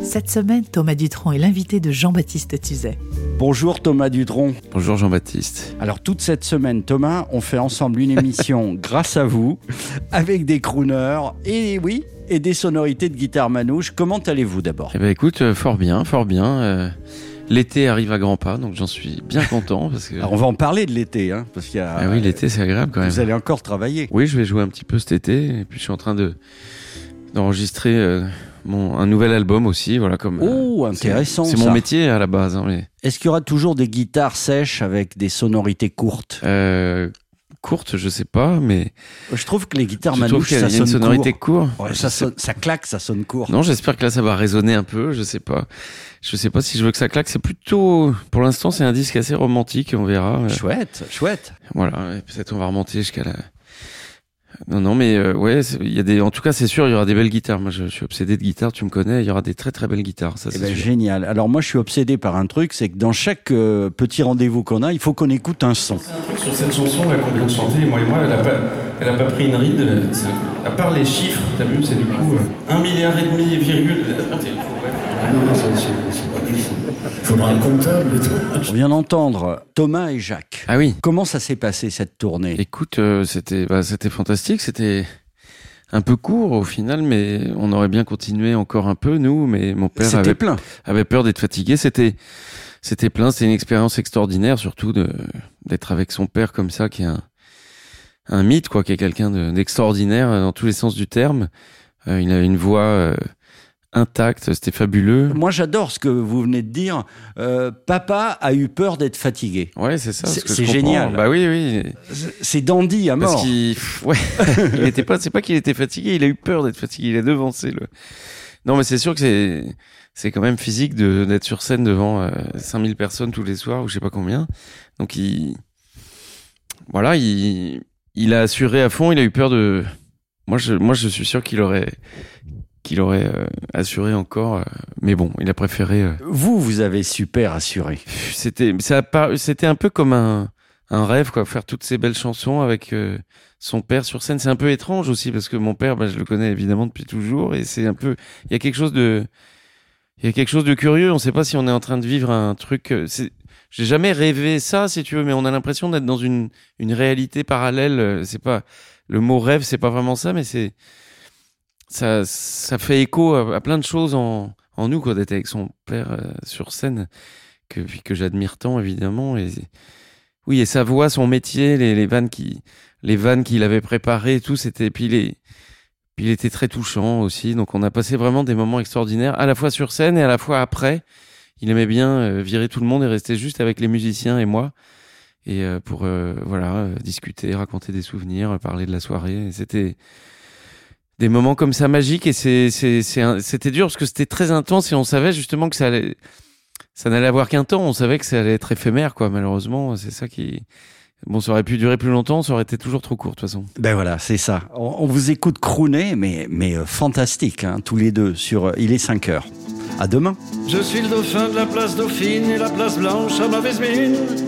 Cette semaine, Thomas Dutronc est l'invité de Jean-Baptiste Tuzet. Bonjour Thomas Dutronc. Bonjour Jean-Baptiste. Alors toute cette semaine, Thomas, on fait ensemble une émission grâce à vous, avec des crooners et oui, et des sonorités de guitare manouche. Comment allez-vous d'abord? Eh ben écoute, euh, fort bien, fort bien. euh, l'été arrive à grands pas, donc j'en suis bien content parce que. Alors on va en parler de l'été, hein, parce qu'il y a. ah oui, l'été c'est agréable quand même. Vous allez encore travailler. Oui, je vais jouer un petit peu cet été, et puis je suis en train de d'enregistrer euh, mon un nouvel album aussi, voilà comme. Oh, c'est- intéressant. C'est ça. mon métier à la base, hein, mais Est-ce qu'il y aura toujours des guitares sèches avec des sonorités courtes? Euh, courte, je sais pas, mais Je trouve que les guitares je trouve manouches, qu'il y a ça une sonne sonorité court. court. Ouais, Je ça, sonne- ça claque, ça sonne court. Non, j'espère que là ça va résonner un peu, je sais pas. Je sais pas si je veux que ça claque, c'est plutôt pour l'instant c'est un disque assez romantique, on verra. Chouette, chouette. Voilà, peut-être on va remonter jusqu'à la Non non, mais euh, ouais, c'est- il y a des en tout cas, c'est sûr, il y aura des belles guitares. Moi je, je suis obsédé de guitare, tu me connais, il y aura des très très belles guitares, ça Eh c'est ben, génial. Alors moi, je suis obsédé par un truc, c'est que dans chaque euh, petit rendez-vous qu'on a, il faut qu'on écoute un son. Sur cette chanson là qu'on vient de chanter, moi et moi, elle a pas, elle a pas pris une ride. c'est- À part les chiffres, t'as vu, c'est du coup euh, un milliard et demi virgule. Faudra un comptable et tout. On vient d'entendre Thomas et Jacques. Ah oui. Comment ça s'est passé cette tournée? Écoute, euh, c'était bah, c'était fantastique, c'était un peu court au final, mais on aurait bien continué encore un peu nous, mais mon père avait plein. avait peur d'être fatigué. C'était c'était plein. C'était une expérience extraordinaire, surtout de d'être avec son père comme ça, qui est un un mythe, quoi, qui est quelqu'un de- d'extraordinaire euh, dans tous les sens du terme. Euh, il avait une voix euh, intacte, c'était fabuleux. Moi, j'adore ce que vous venez de dire. Euh, papa a eu peur d'être fatigué. Ouais, c'est ça. C'est- génial. Bah oui, oui. C'est dandy à mort. Parce qu'il, pff, ouais, il était pas, c'est pas qu'il était fatigué, il a eu peur d'être fatigué, il a devancé le. Non, mais c'est sûr que c'est, c'est quand même physique de d'être sur scène devant euh, 5000 personnes tous les soirs ou je sais pas combien. Donc il, voilà, il, il a assuré à fond, il a eu peur de. Moi, je, moi, je suis sûr qu'il aurait, qu'il aurait euh, assuré encore, euh, mais bon, il a préféré. euh, Vous, vous avez super assuré. c'était ça un peu comme un un rêve quoi faire toutes ces belles chansons avec euh, son père sur scène c'est un peu étrange aussi parce que mon père bah, je le connais évidemment depuis toujours et c'est un peu il y a quelque chose de il y a quelque chose de curieux on sait pas si on est en train de vivre un truc c'est j'ai jamais rêvé ça si tu veux mais on a l'impression d'être dans une une réalité parallèle c'est pas le mot rêve c'est pas vraiment ça mais c'est ça ça fait écho à, plein de choses en en nous quoi d'être avec son père euh, sur scène que que j'admire tant évidemment. Et oui et sa voix son métier les, les vannes qui les vannes qu'il avait préparées tout c'était puis il était très touchant aussi. Donc on a passé vraiment des moments extraordinaires à la fois sur scène et à la fois après. Il aimait bien euh, virer tout le monde et rester juste avec les musiciens et moi. Et euh, pour euh, voilà euh, discuter raconter des souvenirs parler de la soirée. C'était des moments comme ça magiques et c'était dur parce que c'était très intense et on savait justement que ça allait ça n'allait avoir qu'un temps on savait que ça allait être éphémère quoi malheureusement c'est ça qui bon ça aurait pu durer plus longtemps ça aurait été toujours trop court de toute façon Ben voilà, c'est ça. On, on vous écoute crooner, mais, mais euh, fantastique, hein, tous les deux, sur euh, Il est 5 heures. À demain. Je suis le dauphin de la place Dauphine et la place Blanche à mauvaise mine.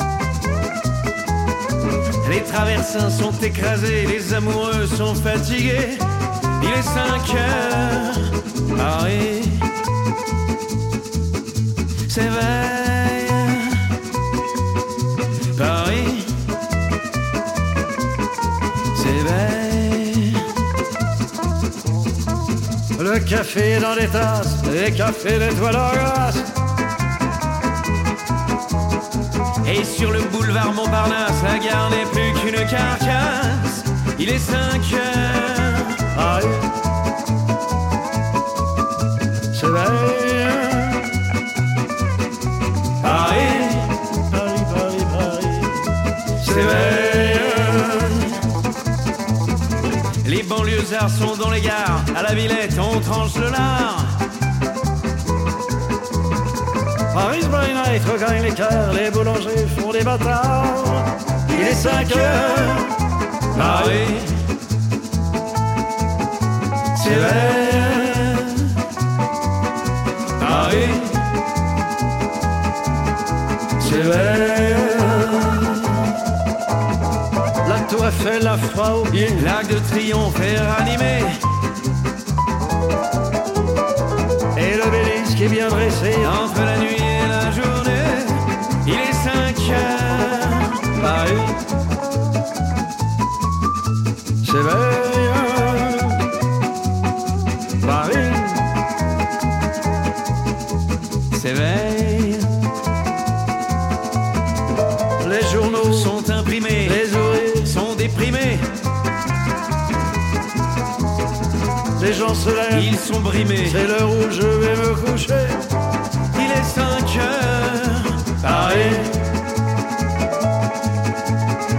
Les traversins sont écrasés, les amoureux sont fatigués. Il est 5 heures, Paris s'éveille. Paris s'éveille. Le café dans les tasses, les cafés d'étoiles en glace. Et sur le boulevard Montparnasse, la gare n'est plus qu'une carcasse. Il est 5 heures. Paris, Paris, Paris, Paris. C'est vrai. Les banlieusards sont dans les gares, à la Villette on tranche le lard. Paris by night regagne les cœurs, les boulangers font des bâtards. Il est 5 heures, Paris s'éveille. Paris s'éveille. La tour Eiffel, la froid au pied, l'arc de triomphe est ranimé. Dressé entre la nuit et la journée. Il est 5 heures, Paris s'éveille. Paris. Gens se lèvent, ils sont brimés. C'est l'heure où je vais me coucher. Il est 5 heures, Paris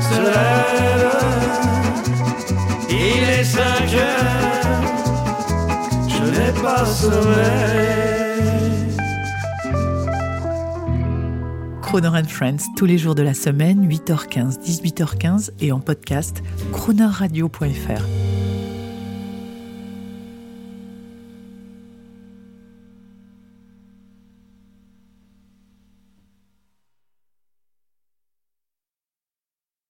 se lève. Il est 5 heures, je n'ai pas sommeil. Croner and Friends, tous les jours de la semaine, 8h15, 18h15 et en podcast, cronerradio.fr.